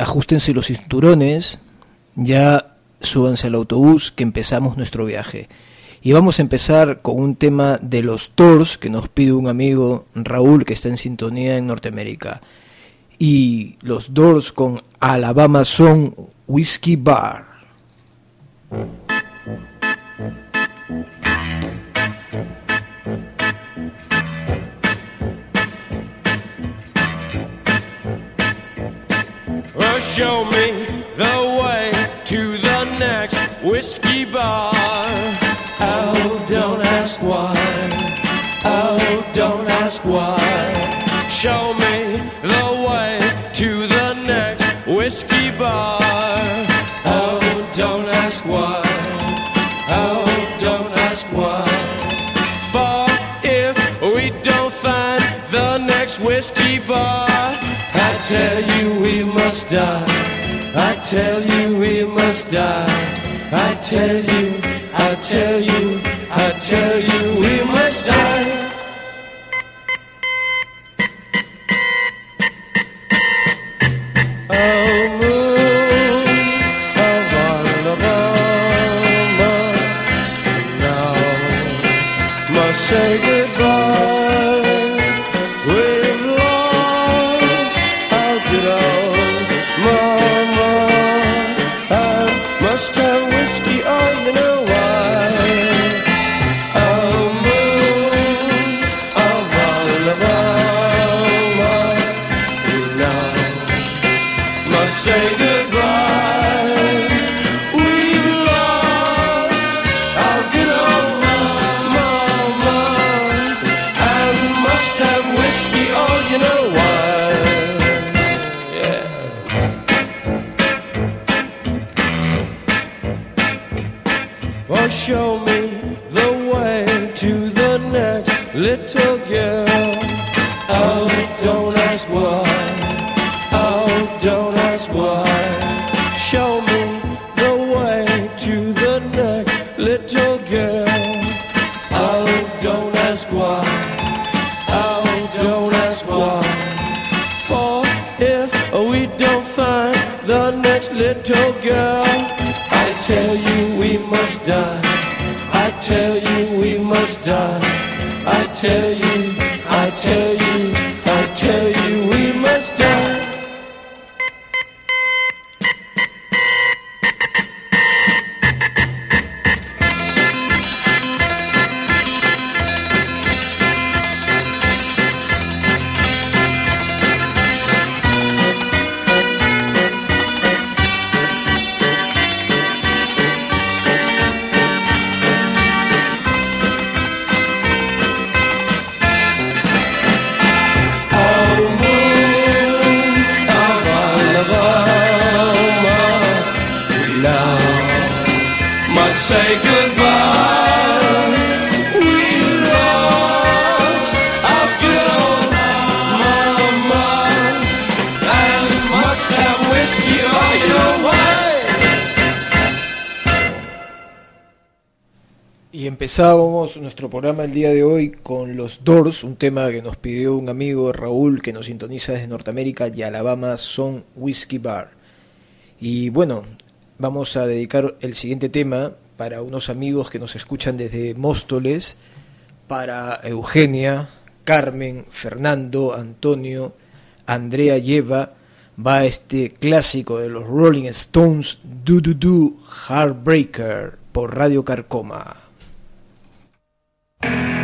ajustense los cinturones, ya súbanse al autobús que empezamos nuestro viaje. Y vamos a empezar con un tema de los Tours que nos pide un amigo Raúl que está en sintonía en Norteamérica. Y los Doors con Alabama son Whiskey Bar. Show me the way to the next whiskey bar. Oh, don't ask why. Oh, don't ask why. Show me the way to the next whiskey bar. Oh, don't ask why. Oh, don't ask why. For if we don't find the next whiskey bar, tell you we must die. I tell you we must die. I tell you, I tell you, I tell you empezábamos nuestro programa el día de hoy con los Doors, un tema que nos pidió un amigo Raúl que nos sintoniza desde Norteamérica y Alabama son Whiskey Bar. Y bueno, vamos a dedicar el siguiente tema para unos amigos que nos escuchan desde Móstoles, para Eugenia, Carmen, Fernando, Antonio, Andrea Lleva, va este clásico de los Rolling Stones, Do Do Do Heartbreaker, por Radio Carcoma. you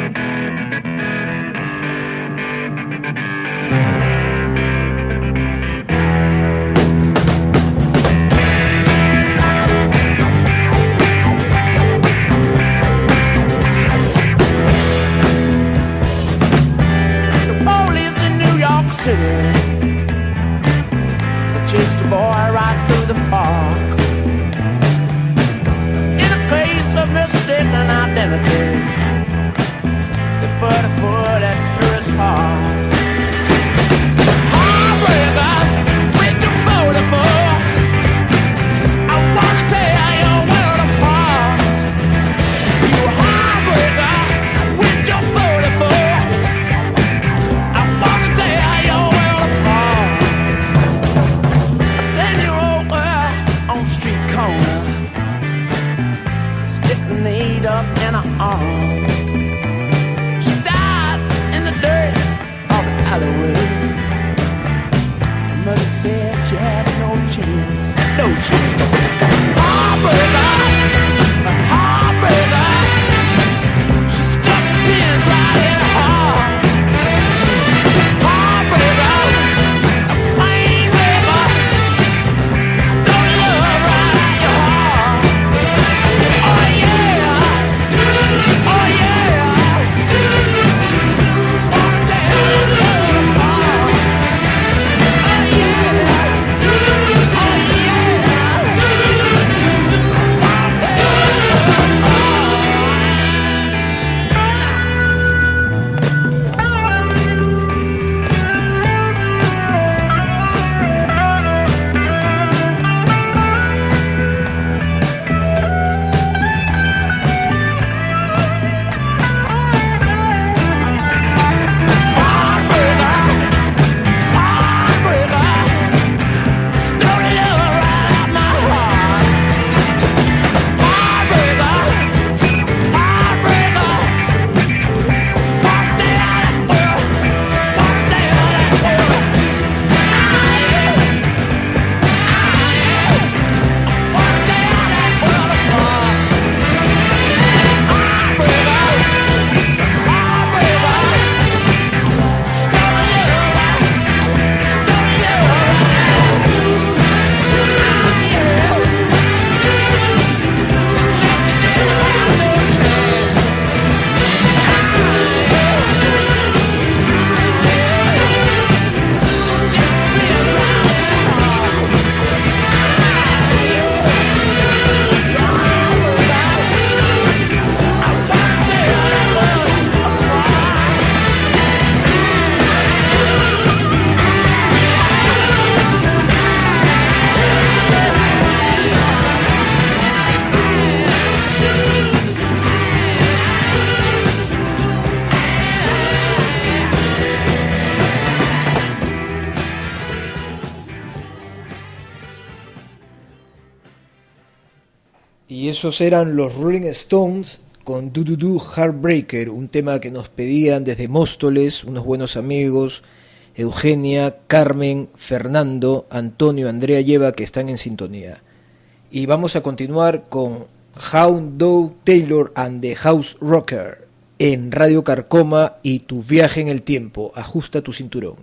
Y esos eran los Rolling Stones con Do Do Do Heartbreaker, un tema que nos pedían desde Móstoles, unos buenos amigos, Eugenia, Carmen, Fernando, Antonio, Andrea Lleva, que están en sintonía. Y vamos a continuar con Hound Dog Taylor and the House Rocker en Radio Carcoma y tu viaje en el tiempo. Ajusta tu cinturón.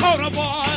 Dakota boy.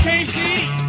Casey.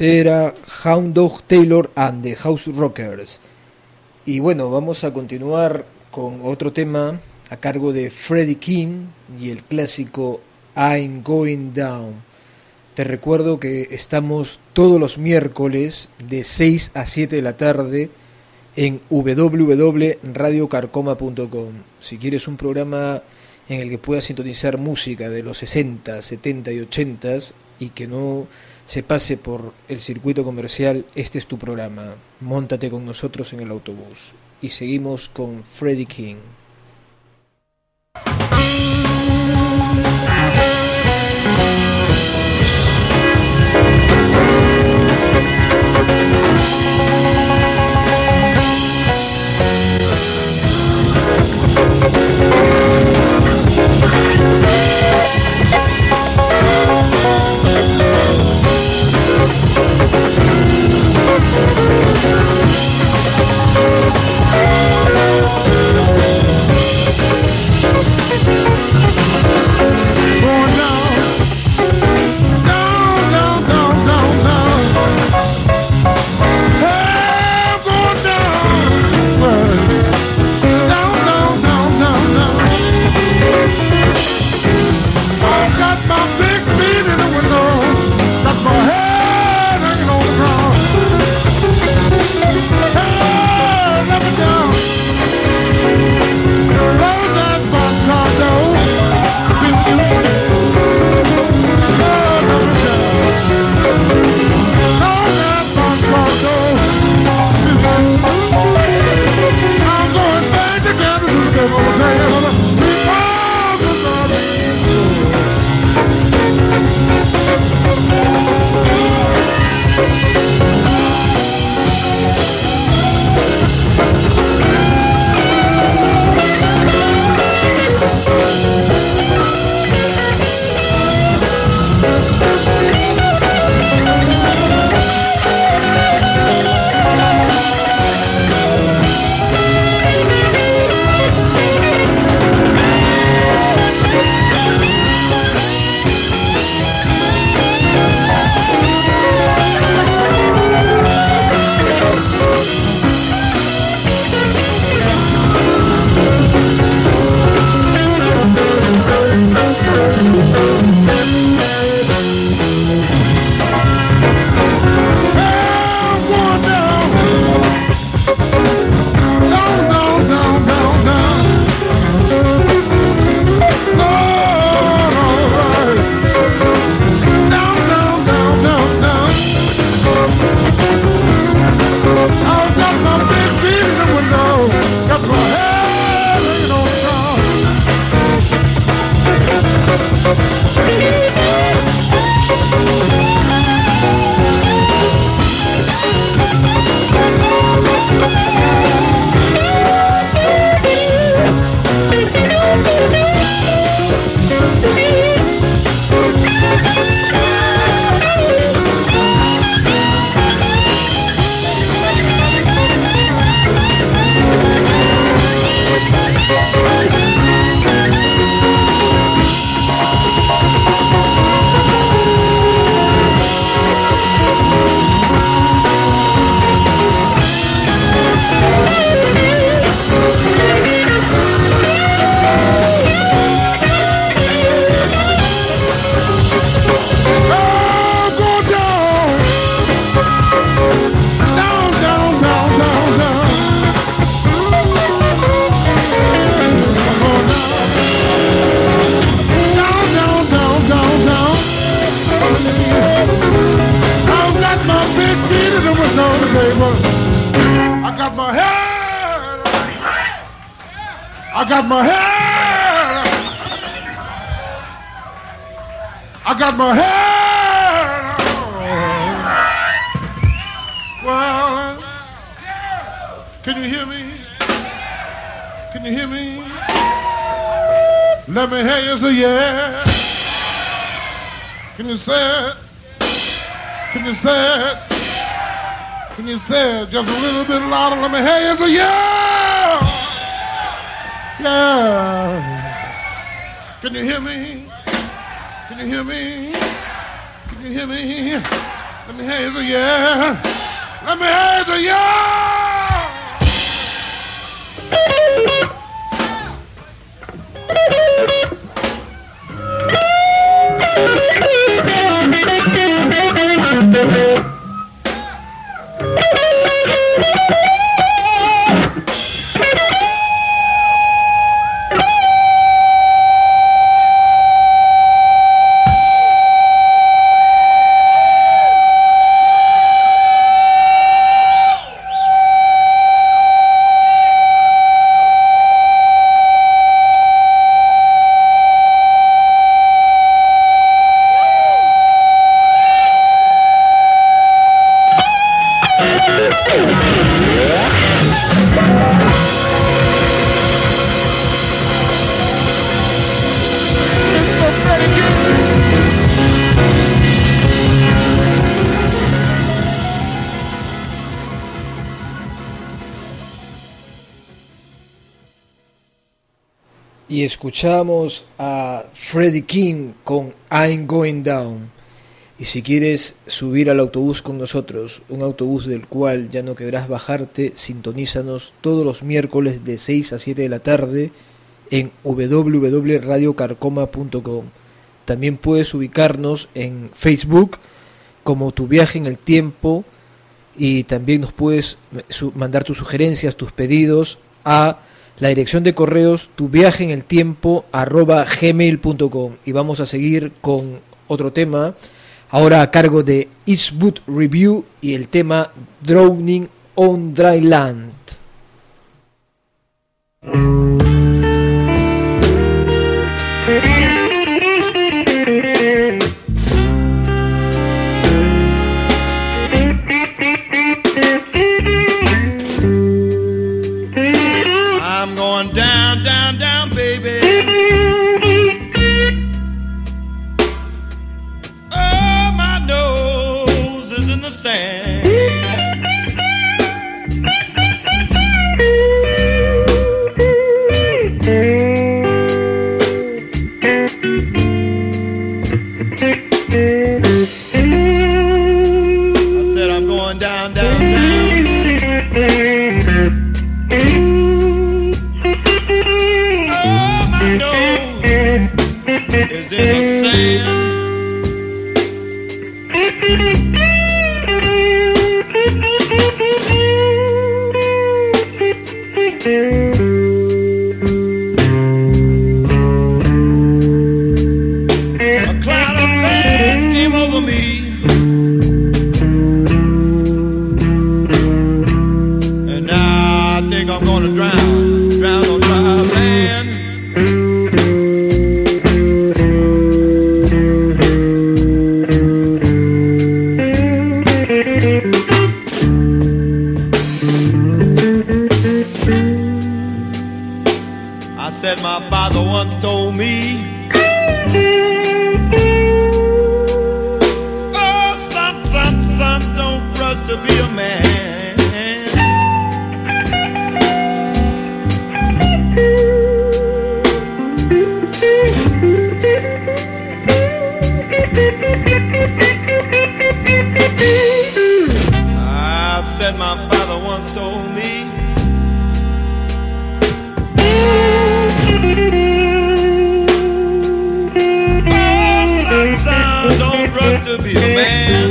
Era Hound Dog Taylor and the House Rockers. Y bueno, vamos a continuar con otro tema a cargo de Freddie King y el clásico I'm Going Down. Te recuerdo que estamos todos los miércoles de 6 a 7 de la tarde en www.radiocarcoma.com. Si quieres un programa en el que puedas sintonizar música de los 60, 70 y 80 y que no se pase por el circuito comercial, este es tu programa. Móntate con nosotros en el autobús. Y seguimos con Freddie King. Let me hear you say yeah. Can you say it? Can you say it? Can you say it just a little bit louder? Let me hear you say yeah. Yeah. Can you hear me? Can you hear me? Can you hear me? Let me hear you say yeah. Let me hear you say yeah. Escuchamos a Freddie King con I'm Going Down. Y si quieres subir al autobús con nosotros, un autobús del cual ya no querrás bajarte, sintonízanos todos los miércoles de 6 a 7 de la tarde en www.radiocarcoma.com. También puedes ubicarnos en Facebook como Tu Viaje en el Tiempo y también nos puedes mandar tus sugerencias, tus pedidos a la dirección de correos tu viaje en el tiempo arroba gmail.com y vamos a seguir con otro tema ahora a cargo de Eastwood Review y el tema Drowning on Dry Land. Father once told me. Oh, son, son, son, don't rush to be a man. I said my father once told me. To be a man.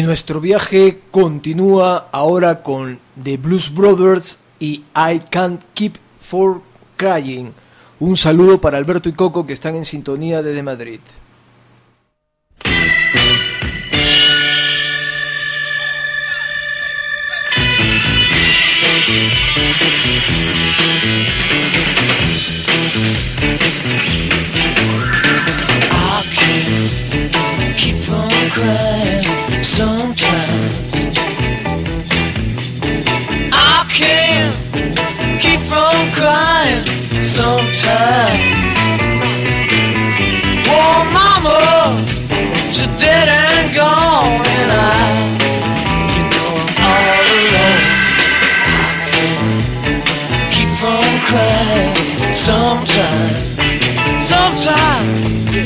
Y nuestro viaje continúa ahora con The Blues Brothers y I Can't Keep For Crying. Un saludo para Alberto y Coco que están en sintonía desde Madrid. Keep. sometimes I can't keep from crying. Sometimes Oh mama, she's dead and gone and I You know I'm all alone. I can't keep from crying. Sometimes Sometimes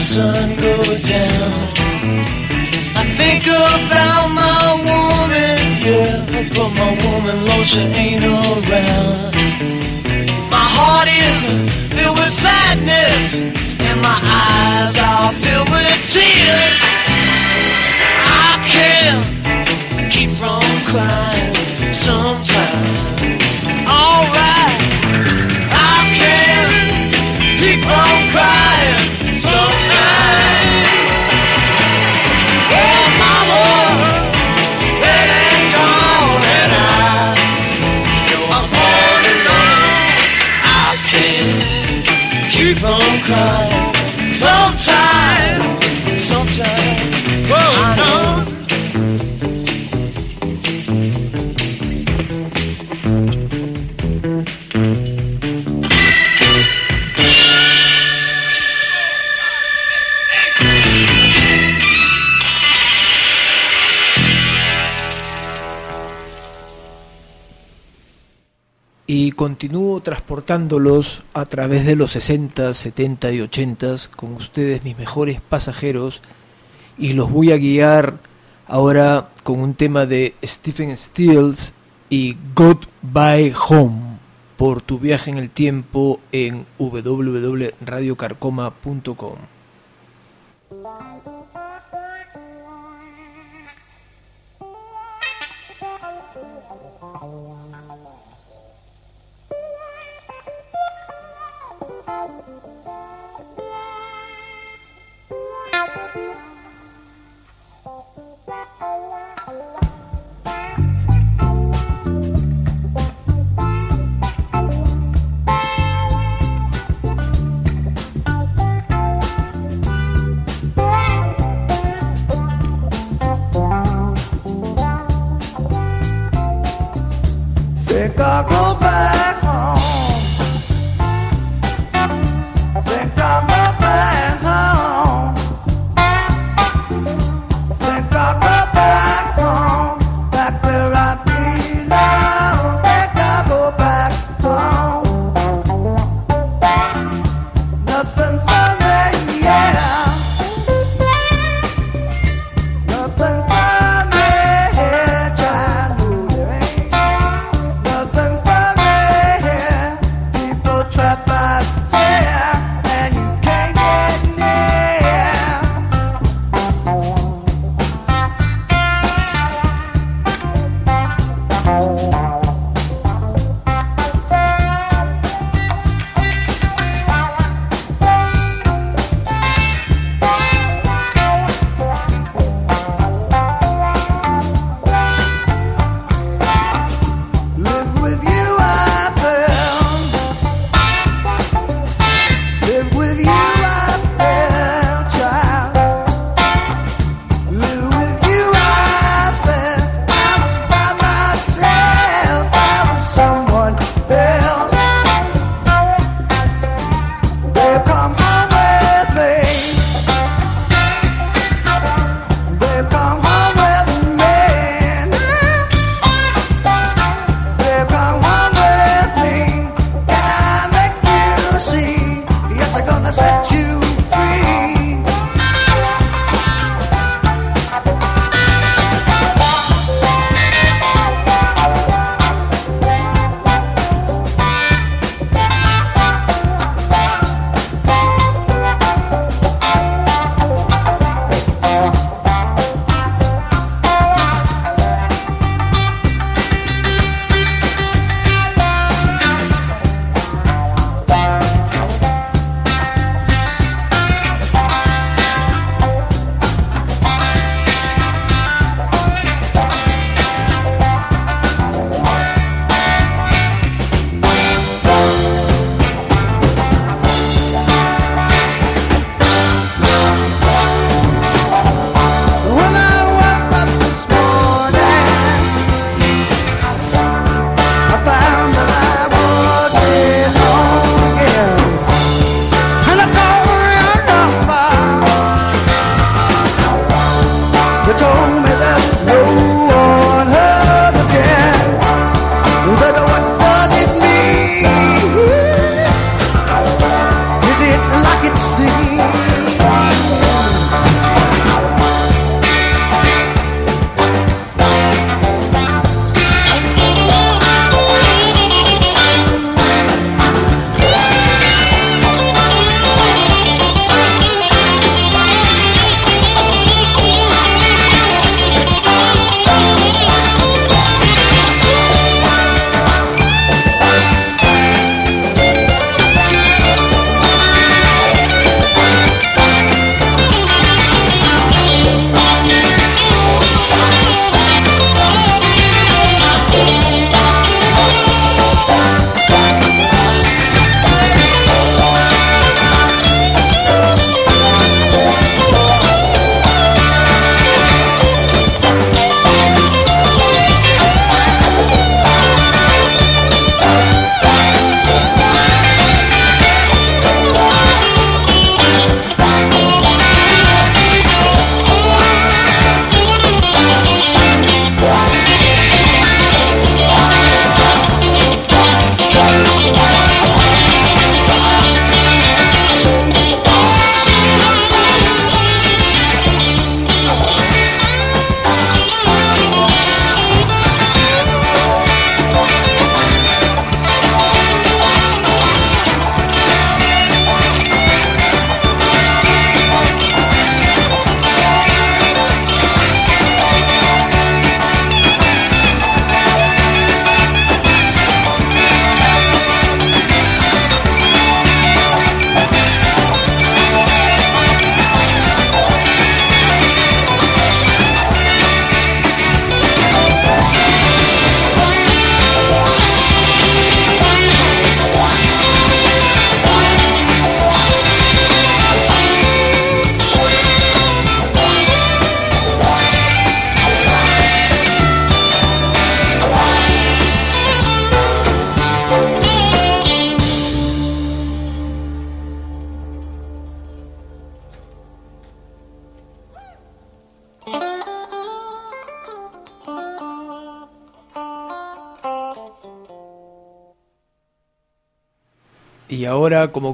sun go down. I think about my woman, yeah, but my woman, Lord, she ain't around. My heart is filled with sadness, and my eyes are filled with tears. I can't keep from crying sometimes. Continúo transportándolos a través de los 60, 70 y 80 con ustedes mis mejores pasajeros y los voy a guiar ahora con un tema de Stephen Stills y Goodbye Home por tu viaje en el tiempo en www.radiocarcoma.com.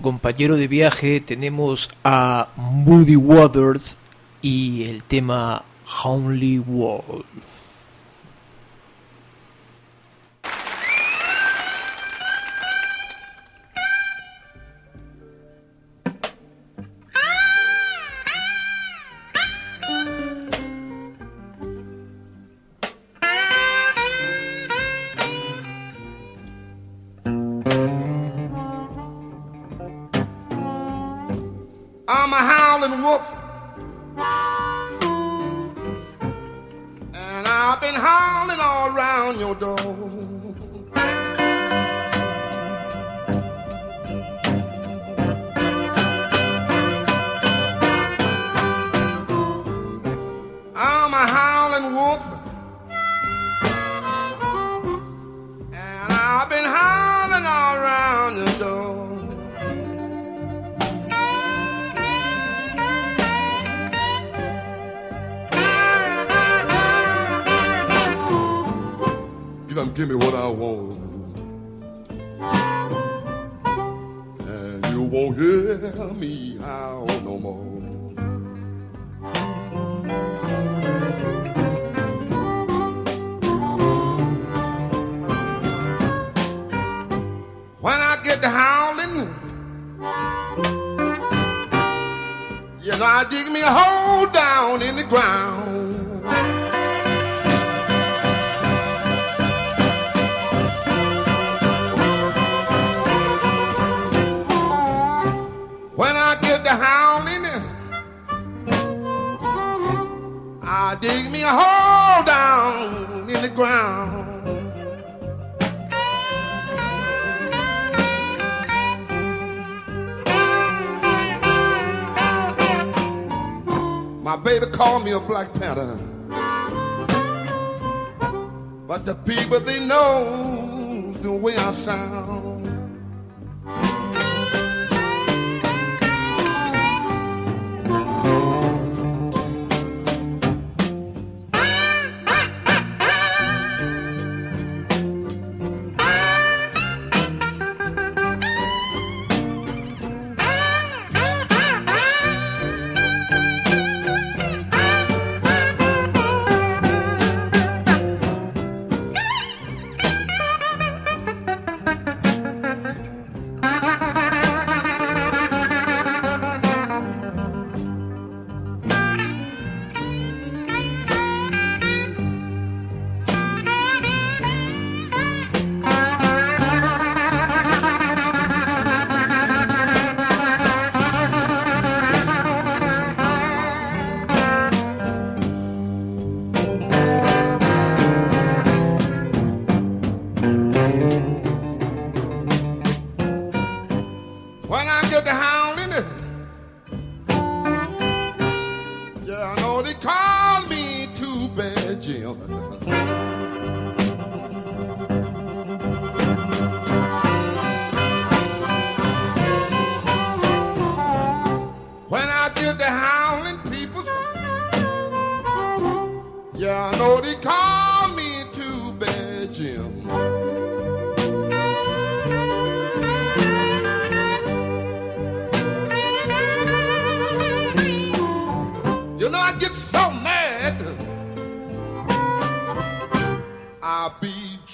compañero de viaje tenemos a Moody Waters y el tema Only Wolf. My baby called me a Black Panther. But the people, they know the way I sound.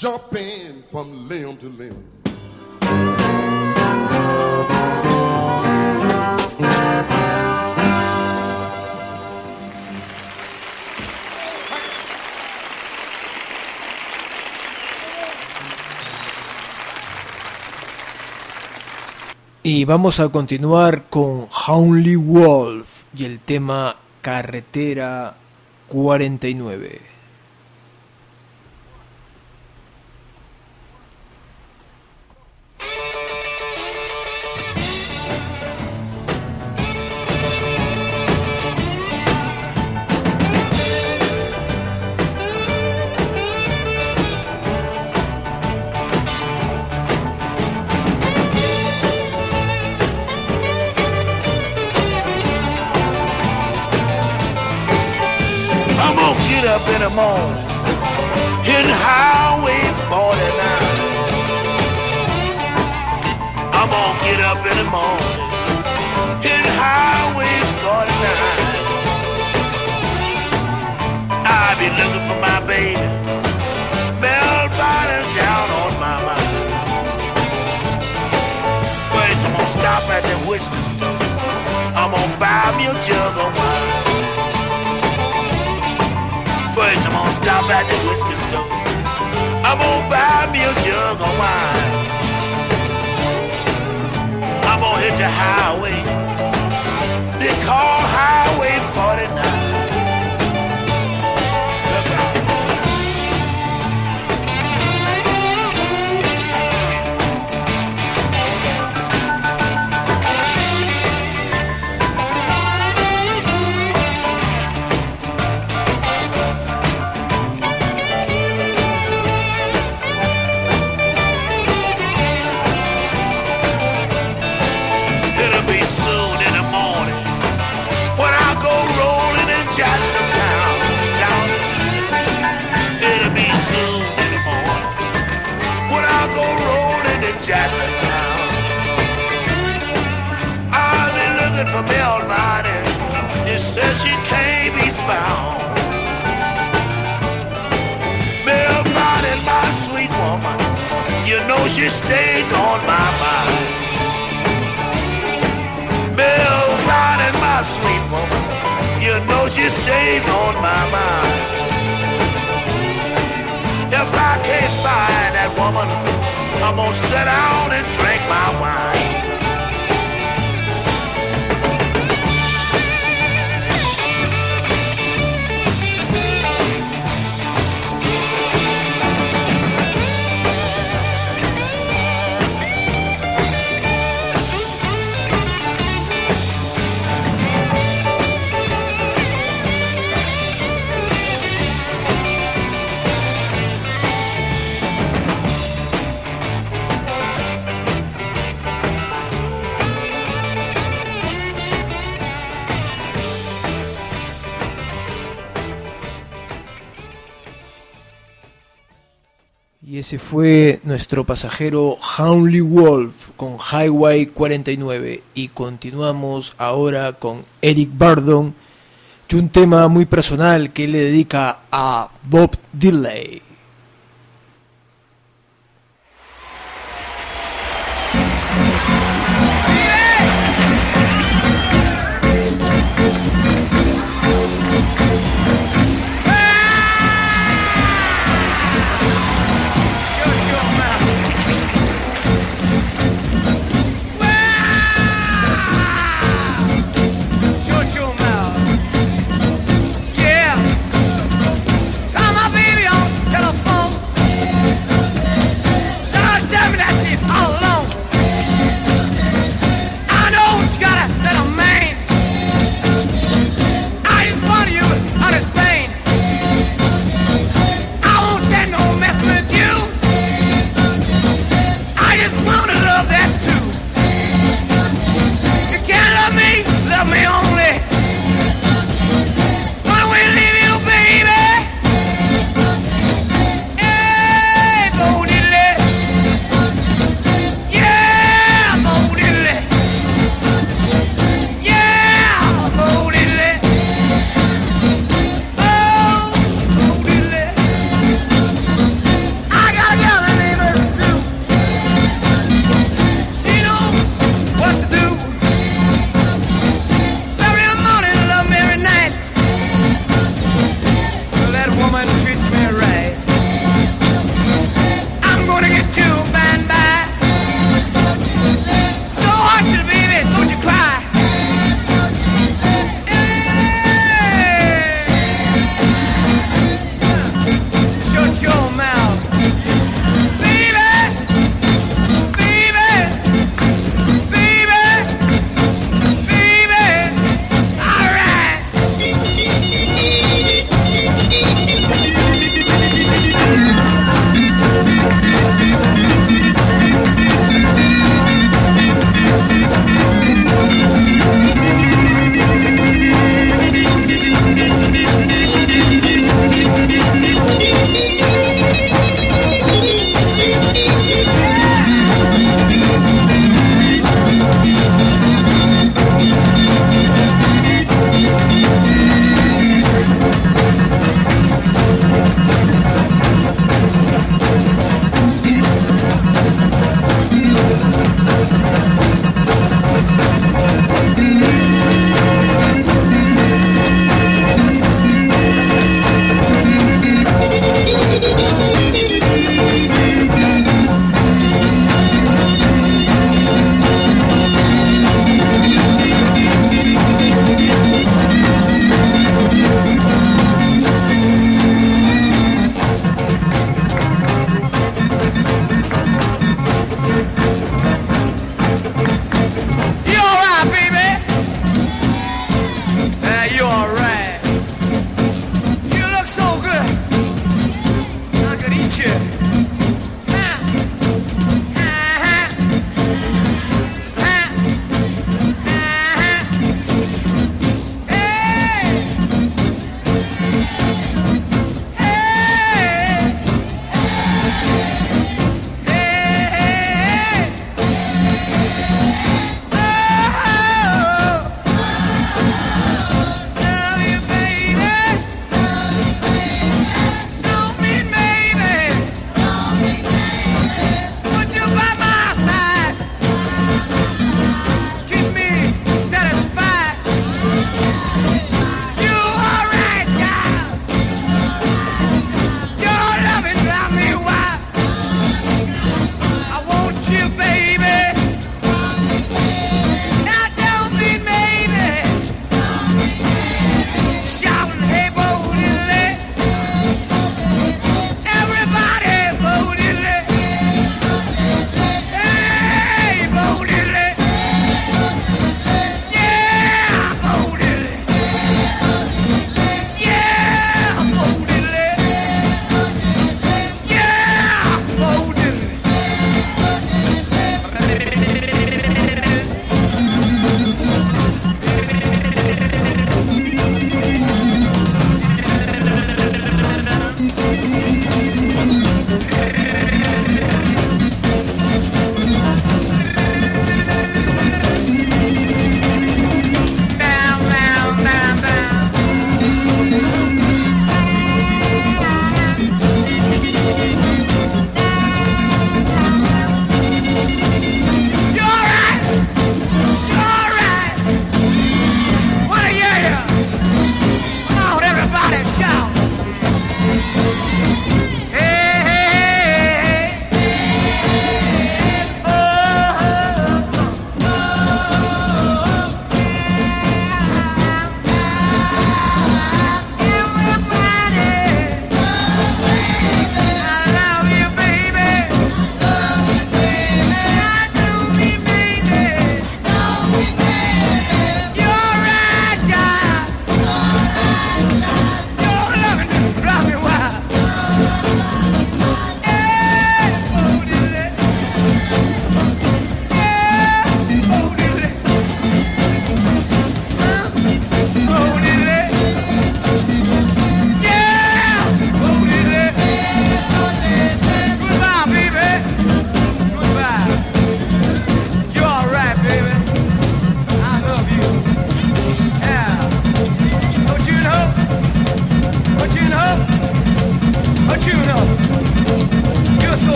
jumping from limb to limb. Y vamos a continuar con Howley Wolf y el tema Carretera 49. in the morning, hitting Highway 49. I'm gonna get up in the morning, hitting Highway 49. I'll be looking for my baby, Mel down on my mind. First, I'm gonna stop at the whiskey store. I'm gonna buy me a jug of wine. Gonna stop at the whiskey store. I'm gonna buy me a jug of wine. I'm gonna hit the highway. They call Highway fue nuestro pasajero Howley Wolf con Highway 49. Y continuamos ahora con Eric Burdon y un tema muy personal que le dedica a Bob Dylan.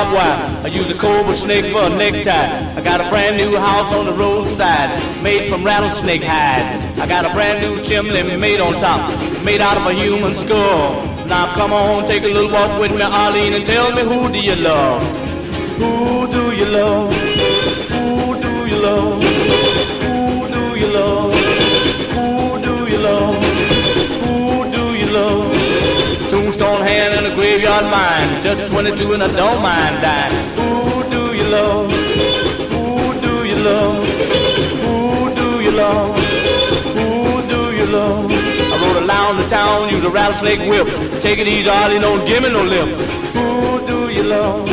Barbed wire. I use a cobra snake for a necktie. I got a brand new house on the roadside, made from rattlesnake hide. I got a brand new chimney made on top, made out of a human skull. Now come on, take a little walk with me, Arlene, and tell me who do you love? Who do you love? Who do you love? Who do you love? A graveyard mine. Just 22 and I don't mind dying. Who do you love? Who do you love? Who do you love? Who do you love? I rode around the town, use a rattlesnake whip. Take it easy, Ollie, don't give me no lip. Who do you love?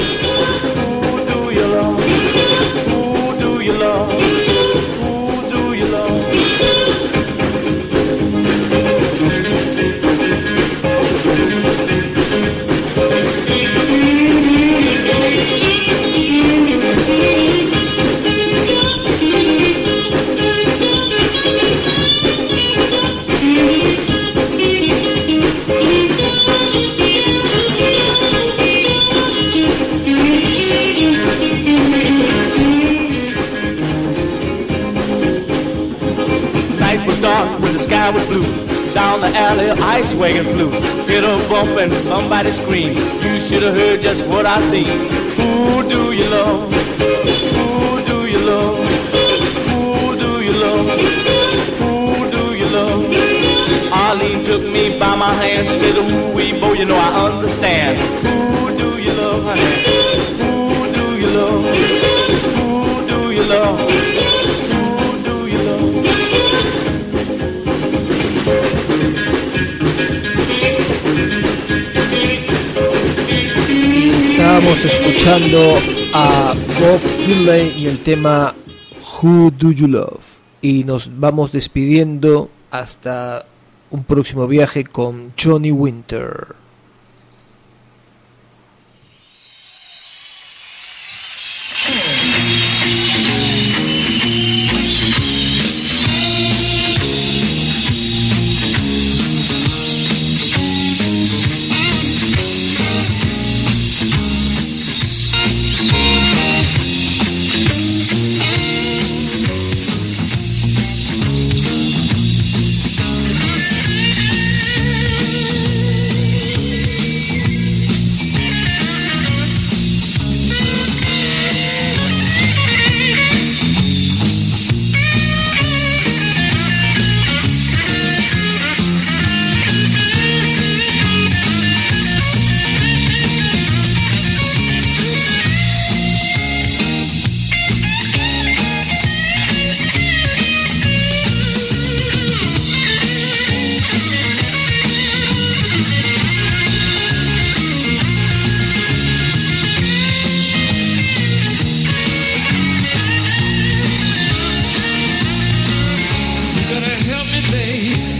Was blue. Down the alley, ice wagon flew. Hit a bump and somebody screamed. You should have heard just what I seen. Who do you love? Who do you love? Who do you love? Who do you love? Arlene took me by my hand. She said, Ooh, wee, boy, you know I understand. Who Estábamos escuchando a Bob Dylan y el tema Who Do You Love. Y nos vamos despidiendo hasta un próximo viaje con Johnny Winter. baby.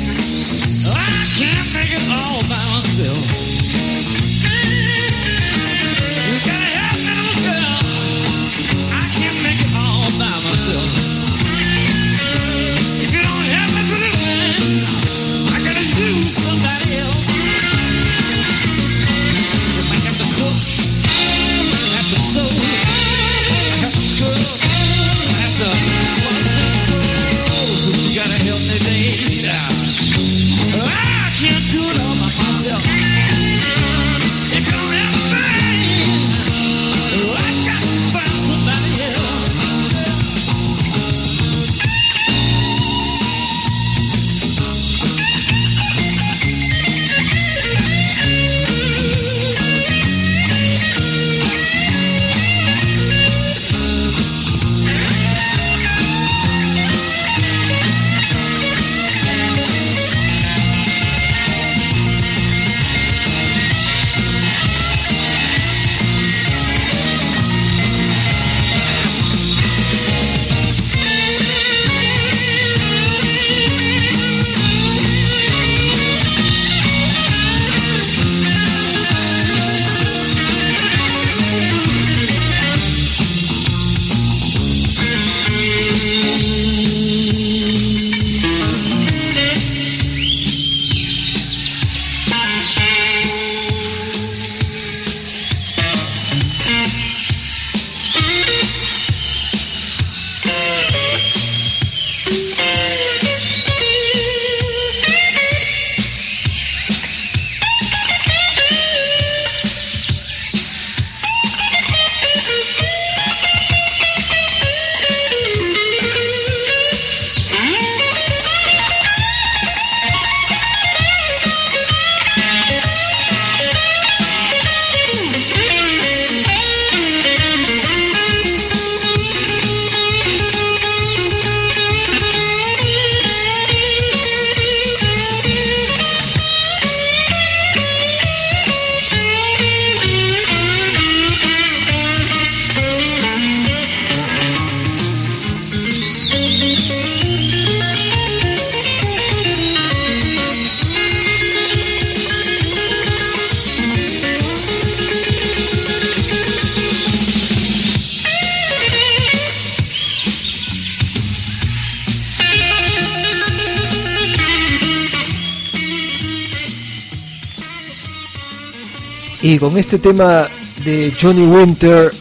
Y con este tema de Johnny Winter,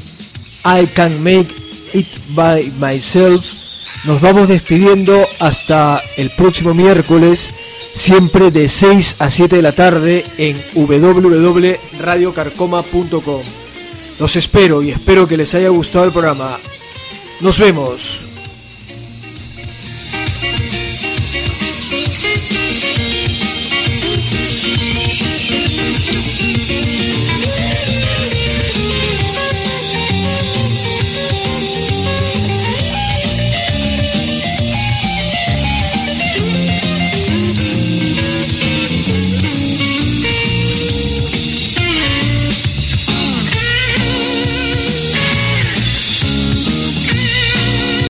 I Can Make It By Myself, nos vamos despidiendo hasta el próximo miércoles, siempre de 6 a 7 de la tarde en www.radiocarcoma.com. Los espero y espero que les haya gustado el programa. Nos vemos.